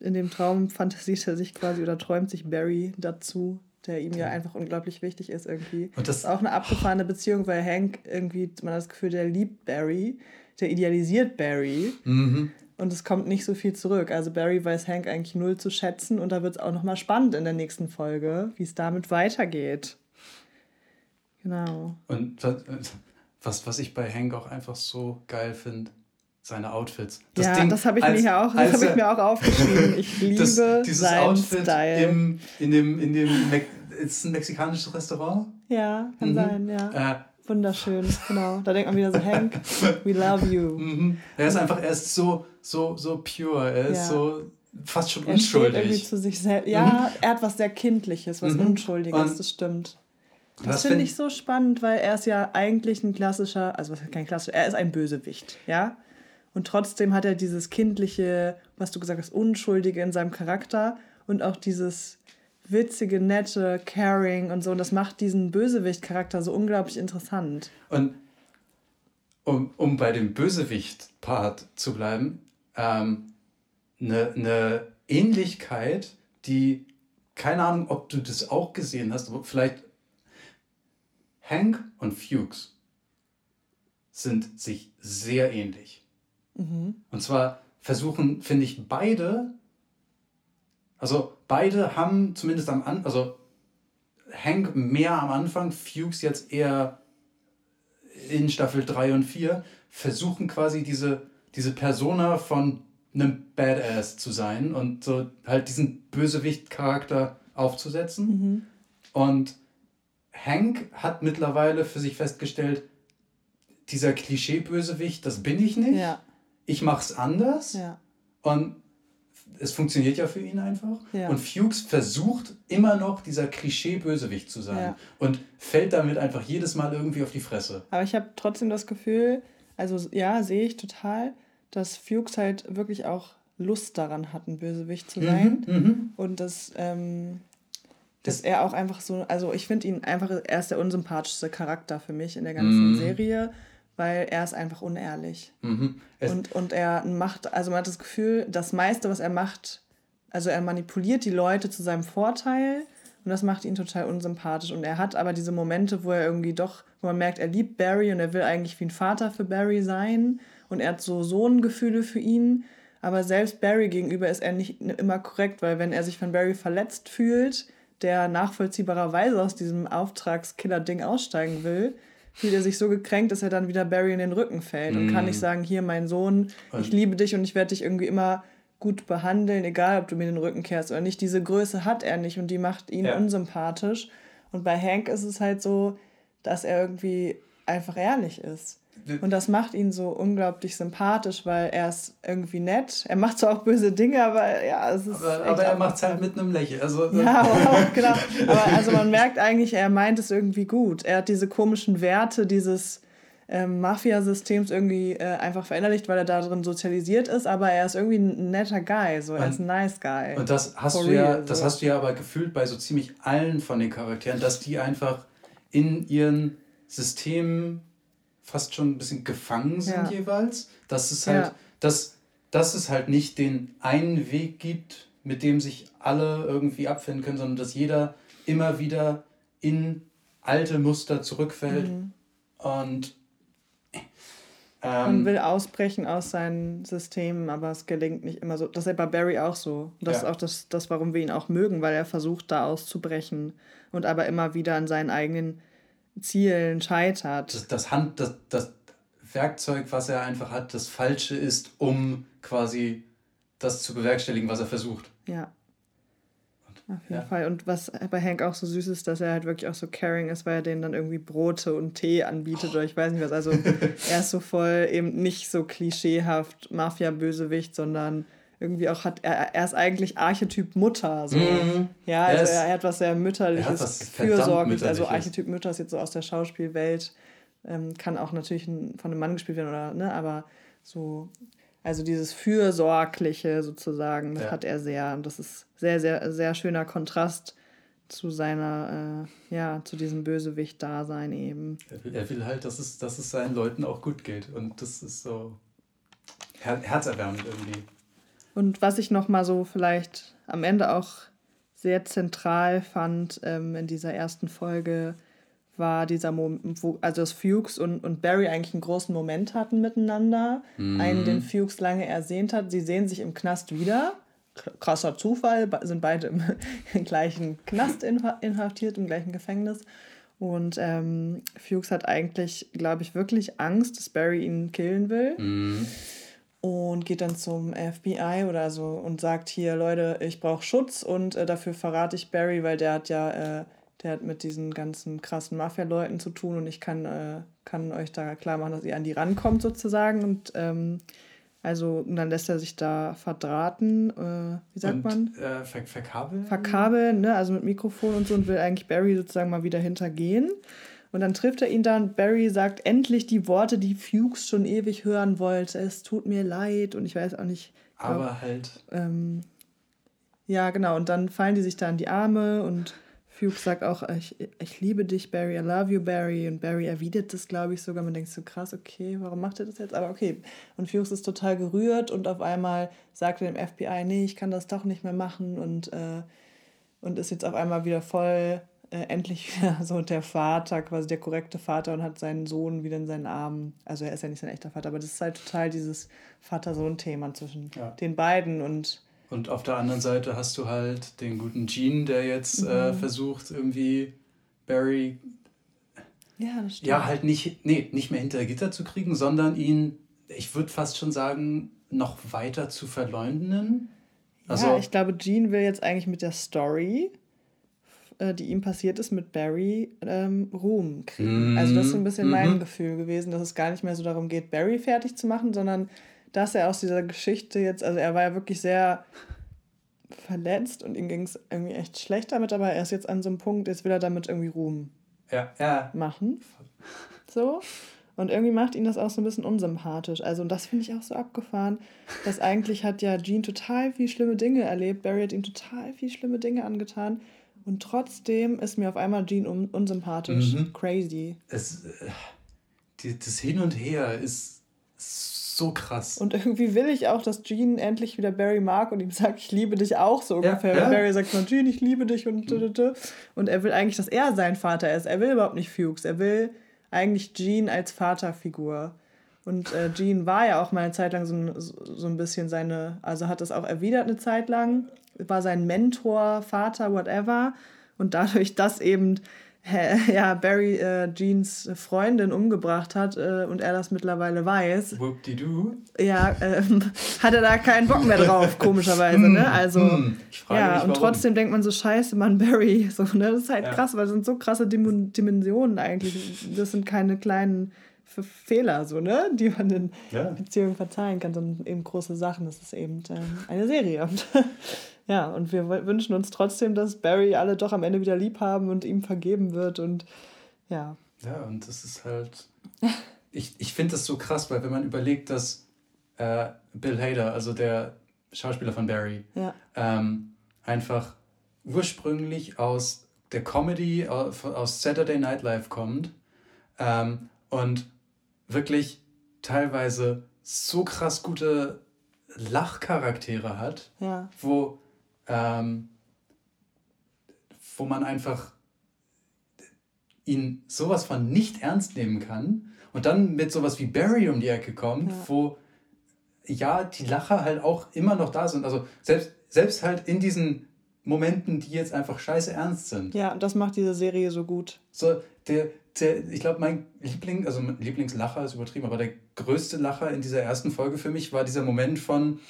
in dem Traum *laughs* fantasiert er sich quasi oder träumt sich Barry dazu, der ihm ja einfach unglaublich wichtig ist irgendwie. Und Das das, ist auch eine abgefahrene Beziehung, weil Hank irgendwie, man hat das Gefühl, der liebt Barry, der idealisiert Barry mhm. und es kommt nicht so viel zurück. Also Barry weiß Hank eigentlich null zu schätzen und da wird es auch nochmal spannend in der nächsten Folge, wie es damit weitergeht. Genau. Und das- was, was ich bei Hank auch einfach so geil finde, seine Outfits. ja, Ding, das habe ich, als- mir auch- das als hab ich mir auch aufgeschrieben. Ich *laughs* liebe das, dieses Outfit Style. im, in dem, in dem Me ist ein mexikanisches Restaurant. Ja, kann Mhm. sein, ja. Äh, Wunderschön, genau. Da denkt man wieder so, Hank, we love you. *laughs* mhm. Er ist einfach, er ist so, so, so pure, er ist Ja. so fast schon Er steht irgendwie unschuldig. zu sich selbst. Ja, er hat was sehr Kindliches, was Mhm. Unschuldiges, Und das stimmt. Das finde find- ich so spannend, weil er ist ja eigentlich ein klassischer, also kein klassischer, er ist ein Bösewicht, ja. Und trotzdem hat er dieses kindliche, was du gesagt hast, Unschuldige in seinem Charakter und auch dieses witzige, nette, caring und so. Und das macht diesen Bösewicht-Charakter so unglaublich interessant. Und um, um bei dem Bösewicht-Part zu bleiben, ähm, eine ne Ähnlichkeit, die, keine Ahnung, ob du das auch gesehen hast, aber vielleicht Hank und Fuchs sind sich sehr ähnlich. Und zwar versuchen, finde ich, beide, also beide haben zumindest am Anfang, also Hank mehr am Anfang, Fuchs jetzt eher in Staffel 3 und 4 versuchen quasi diese, diese Persona von einem Badass zu sein und so halt diesen Bösewicht-Charakter aufzusetzen. Und Hank hat mittlerweile für sich festgestellt, dieser Klischee-Bösewicht, das bin ich nicht. Ja, Ich mach's anders. ja. Und es funktioniert ja für ihn einfach. Ja. Und Fuchs versucht immer noch dieser Klischee-Bösewicht zu sein. Ja. Und fällt damit einfach jedes Mal irgendwie auf die Fresse. Aber ich habe trotzdem das Gefühl, also ja, sehe ich total, dass Fuchs halt wirklich auch Lust daran hat, ein Bösewicht zu sein. Mhm. Und dass, ähm, dass Das- er auch einfach so, also ich finde ihn einfach, er ist der unsympathischste Charakter für mich in der ganzen Mhm. Serie, weil er ist einfach unehrlich. Mhm. Und, und er macht, also man hat das Gefühl, das meiste, was er macht, also er manipuliert die Leute zu seinem Vorteil und das macht ihn total unsympathisch. Und er hat aber diese Momente, wo er irgendwie doch, wo man merkt, er liebt Barry und er will eigentlich wie ein Vater für Barry sein und er hat so Sohngefühle für ihn. Aber selbst Barry gegenüber ist er nicht immer korrekt, weil wenn er sich von Barry verletzt fühlt, der nachvollziehbarerweise aus diesem Auftragskiller-Ding aussteigen will, fühlt er sich so gekränkt, dass er dann wieder Barry in den Rücken fällt und kann nicht sagen, hier mein Sohn, ich liebe dich und ich werde dich irgendwie immer gut behandeln, egal ob du mir den Rücken kehrst oder nicht. Diese Größe hat er nicht und die macht ihn Ja. unsympathisch. Und bei Hank ist es halt so, dass er irgendwie einfach ehrlich ist. Und das macht ihn so unglaublich sympathisch, weil er ist irgendwie nett. Er macht zwar auch böse Dinge, aber ja, es ist. aber, aber er macht es halt mit einem Lächeln. Also, ja, aber auch, genau. Aber also man merkt eigentlich, er meint es irgendwie gut. Er hat diese komischen Werte dieses ähm, Mafia-Systems irgendwie äh, einfach verinnerlicht, weil er da drin sozialisiert ist, aber er ist irgendwie ein netter Guy, so er ist ein nice Guy. Und das hast For du ja, real, das so. hast du ja aber gefühlt bei so ziemlich allen von den Charakteren, dass die einfach in ihren Systemen fast schon ein bisschen gefangen sind Ja. jeweils. Das ist halt, Ja. dass dass es halt nicht den einen Weg gibt, mit dem sich alle irgendwie abfinden können, sondern dass jeder immer wieder in alte Muster zurückfällt Mhm. und Man ähm, will ausbrechen aus seinen Systemen, aber es gelingt nicht immer so. Das ist ja bei Barry auch so. Und das Ja. ist auch das, das, warum wir ihn auch mögen, weil er versucht, da auszubrechen und aber immer wieder an seinen eigenen Zielen scheitert. das, das Hand, das, das Werkzeug, was er einfach hat, das Falsche ist, um quasi das zu bewerkstelligen, was er versucht. Ja. Auf jeden ja. Fall. Und was bei Hank auch so süß ist, dass er halt wirklich auch so caring ist, weil er denen dann irgendwie Brote und Tee anbietet oder ich weiß nicht was. Also *laughs* er ist so voll eben nicht so klischeehaft Mafia-Bösewicht, sondern irgendwie auch hat, er, er ist eigentlich Archetyp Mutter. So. Mhm. Ja, Er also ist- er hat was sehr mütterliches, er was fürsorgliches. Also. Archetyp Mütter ist jetzt so aus der Schauspielwelt, ähm, kann auch natürlich ein, von einem Mann gespielt werden, oder, ne, aber so, also dieses Fürsorgliche sozusagen, das Ja. hat er sehr. Und das ist sehr, sehr, sehr schöner Kontrast zu seiner, äh, ja, zu diesem Bösewicht-Dasein eben. Er will, er will halt, dass es, dass es seinen Leuten auch gut geht. Und das ist so her herzerwärmend irgendwie. Und was ich noch mal so vielleicht am Ende auch sehr zentral fand ähm, in dieser ersten Folge, war dieser Moment, wo also dass Fuchs und, und Barry eigentlich einen großen Moment hatten miteinander. Einen, den Fuchs lange ersehnt hat. Sie sehen sich im Knast wieder. Krasser Zufall, sind beide im, *laughs* im gleichen Knast inha- inhaftiert, im gleichen Gefängnis. Und ähm, Fuchs hat eigentlich, glaube ich, wirklich Angst, dass Barry ihn killen will Mhm. Und geht dann zum FBI oder so und sagt hier, Leute, ich brauche Schutz und äh, dafür verrate ich Barry, weil der hat ja, äh, der hat mit diesen ganzen krassen Mafia-Leuten zu tun und ich kann, äh, kann euch da klar machen, dass ihr an die rankommt sozusagen. Und ähm, also und dann lässt er sich da verdrahten, äh, wie sagt und, man? Äh, ver verkabeln? verkabeln, ne? also mit Mikrofon und so und will eigentlich Barry sozusagen mal wieder hintergehen. Und dann trifft er ihn da und Barry sagt endlich die Worte, die Fuchs schon ewig hören wollte. Es tut mir leid und ich weiß auch nicht. glaub, Aber halt, ähm, ja, genau. Und dann fallen die sich da in die Arme und Fuchs sagt auch, ich, ich liebe dich, Barry, I love you, Barry. Und Barry erwidert das, glaube ich, sogar. Man denkt so, krass, okay, warum macht er das jetzt? Aber okay. Und Fuchs ist total gerührt und auf einmal sagt er dem FBI, nee, ich kann das doch nicht mehr machen und, äh, und ist jetzt auf einmal wieder voll, äh, endlich *laughs* wieder so der Vater, quasi der korrekte Vater und hat seinen Sohn wieder in seinen Armen. Also er ist ja nicht sein echter Vater, aber das ist halt total dieses Vater-Sohn-Thema zwischen Ja. den beiden und und auf der anderen Seite hast du halt den guten Gene, der jetzt äh, Mhm. versucht, irgendwie Barry ja, das stimmt. ja halt nicht, nee, nicht mehr hinter Gitter zu kriegen, sondern ihn, ich würde fast schon sagen, noch weiter zu verleumden. Also, ja, ich glaube, Gene will jetzt eigentlich mit der Story, äh, die ihm passiert ist, mit Barry ähm, Ruhm kriegen. Mhm. Also das ist so ein bisschen mein Mhm. Gefühl gewesen, dass es gar nicht mehr so darum geht, Barry fertig zu machen, sondern dass er aus dieser Geschichte jetzt, also er war ja wirklich sehr verletzt und ihm ging es irgendwie echt schlecht damit, aber er ist jetzt an so einem Punkt, jetzt will er damit irgendwie Ruhm ja, ja, machen. So. Und irgendwie macht ihn das auch so ein bisschen unsympathisch. Also, und das finde ich auch so abgefahren, dass eigentlich hat ja Gene total viel schlimme Dinge erlebt. Barry hat ihm total viel schlimme Dinge angetan. Und trotzdem ist mir auf einmal Gene un unsympathisch. Mhm. Crazy. es, äh, die, das Hin und Her ist so krass. Und irgendwie will ich auch, dass Gene endlich wieder Barry mag und ihm sagt, ich liebe dich auch so Ja, ungefähr. ja. Weil Barry sagt mal, Gene, ich liebe dich und tü. Und er will eigentlich, dass er sein Vater ist. Er will überhaupt nicht Fuchs. Er will eigentlich Gene als Vaterfigur. Und äh, Gene war ja auch mal eine Zeit lang so ein, so ein bisschen seine, also hat das auch erwidert eine Zeit lang, war sein Mentor, Vater, whatever. Und dadurch, *laughs* dass eben ja, Barry äh, Jeans Freundin umgebracht hat äh, und er das mittlerweile weiß, Whoop-de-doo. ja, ähm, *laughs* hat er da keinen Bock mehr drauf, *laughs* komischerweise, ne? Also, Hm, ich frage ja, und trotzdem denkt man so, scheiße, Mann, Barry, so, ne? Das ist halt Ja. krass, weil das sind so krasse Dim Dimensionen eigentlich. Das sind keine kleinen F Fehler, so, ne? Die man in Ja. Beziehungen verzeihen kann, sondern eben große Sachen. Das ist eben ähm, eine Serie. *laughs* Ja, und wir wünschen uns trotzdem, dass Barry alle doch am Ende wieder lieb haben und ihm vergeben wird und ja. Ja, und das ist halt. *laughs* Ich, ich finde das so krass, weil wenn man überlegt, dass äh, Bill Hader, also der Schauspieler von Barry, Ja. ähm, einfach ursprünglich aus der Comedy aus, aus Saturday Night Live kommt ähm, und wirklich teilweise so krass gute Lachcharaktere hat, Ja. wo, ähm, wo man einfach ihn sowas von nicht ernst nehmen kann und dann mit sowas wie Barry um die Ecke kommt, Ja. wo ja die Lacher halt auch immer noch da sind. Also selbst, selbst halt in diesen Momenten, die jetzt einfach scheiße ernst sind. Ja, und das macht diese Serie so gut. So, der, der, ich glaube, mein Liebling, also mein Lieblingslacher ist übertrieben, aber der größte Lacher in dieser ersten Folge für mich war dieser Moment von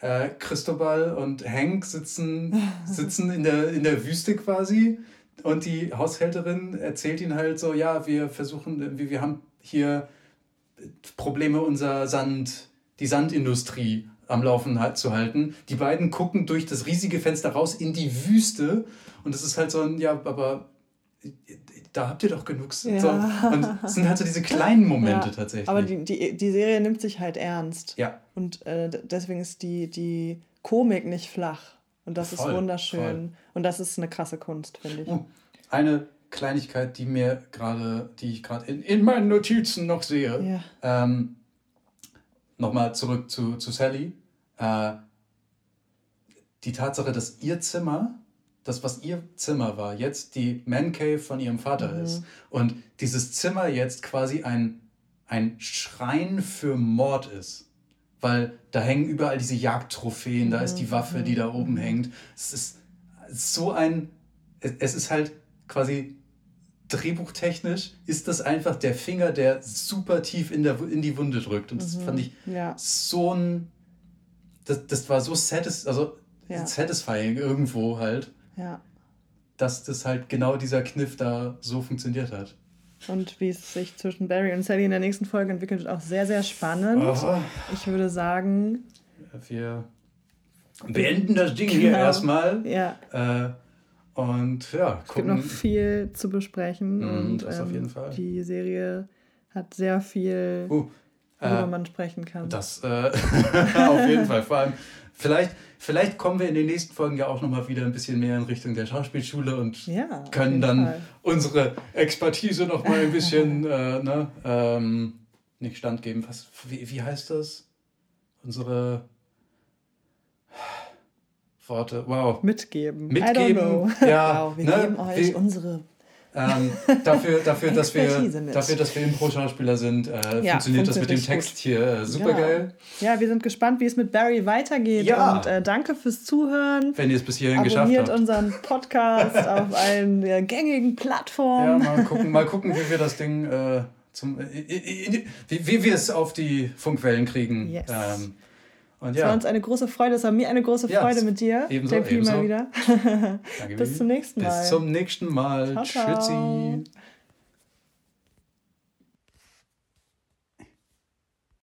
äh, Christobal und Hank sitzen, *laughs* sitzen in, der, in der Wüste quasi und die Haushälterin erzählt ihnen halt so, ja, wir versuchen, wir, wir haben hier Probleme, unser Sand, die Sandindustrie am Laufen halt zu halten. Die beiden gucken durch das riesige Fenster raus in die Wüste und es ist halt so ein, ja, aber da habt ihr doch genug. So, Ja. und es sind halt so diese kleinen Momente Ja, tatsächlich. Aber die, die, die Serie nimmt sich halt ernst. ja, Und äh, deswegen ist die, die Komik nicht flach. Und das Voll, ist wunderschön. voll. Und das ist eine krasse Kunst, finde ich. Oh, eine Kleinigkeit, die mir gerade, die ich gerade in, in meinen Notizen noch sehe. Ja. Ähm, Nochmal zurück zu, zu Sally. Äh, die Tatsache, dass ihr Zimmer, das, was ihr Zimmer war, jetzt die Man Cave von ihrem Vater Mhm. ist. Und dieses Zimmer jetzt quasi ein, ein Schrein für Mord ist. Weil da hängen überall diese Jagdtrophäen, da ist die Waffe, die da oben hängt. Es ist so ein. Es ist halt quasi drehbuchtechnisch, ist das einfach der Finger, der super tief in, der, in die Wunde drückt. Und das fand ich Ja. so ein. Das, das war so satis also Ja. satisfying irgendwo halt, Ja. dass das halt genau dieser Kniff da so funktioniert hat. Und wie es sich zwischen Barry und Sally in der nächsten Folge entwickelt, wird auch sehr, sehr spannend. Aha. Ich würde sagen, Wir beenden das Ding hier Genau. erstmal. ja, Äh, und ja, es gibt noch viel zu besprechen. Mhm, und das auf ähm, jeden Fall. die Serie hat sehr viel, Uh, worüber äh, man sprechen kann. Das äh, *laughs* auf jeden Fall. Vor allem, vielleicht, vielleicht kommen wir in den nächsten Folgen ja auch nochmal wieder ein bisschen mehr in Richtung der Schauspielschule und ja, können dann Fall. unsere Expertise nochmal ein bisschen *laughs* äh, ne, ähm, nicht standgeben. Was, wie, wie heißt das? Unsere Worte. Wow. mitgeben. Mitgeben, ja, wow, *laughs* wir ne, geben euch wie- unsere. Ähm, dafür, dafür, dass wir, dafür, dass wir Impro-Schauspieler sind, äh, Ja, funktioniert das mit dem Text gut. hier äh, super geil. Ja, wir sind gespannt, wie es mit Barry weitergeht. Ja. Und äh, danke fürs Zuhören. Wenn ihr es bis hierhin geschafft Abonniert habt. unseren Podcast *laughs* auf allen der gängigen Ja, Plattformen. mal gucken, mal gucken, wie wir das Ding äh, zum, äh, äh, äh, wie, wie wir es auf die Funkwellen kriegen. Yes. Ähm, und Es war ja, uns eine große Freude. Es war mir eine große Ja, Freude mit dir. ebenso, JP mal ebenso. wieder. *laughs* danke, Bis zum nächsten Mal. Bis zum nächsten Mal. Ciao, ciao. Tschüssi.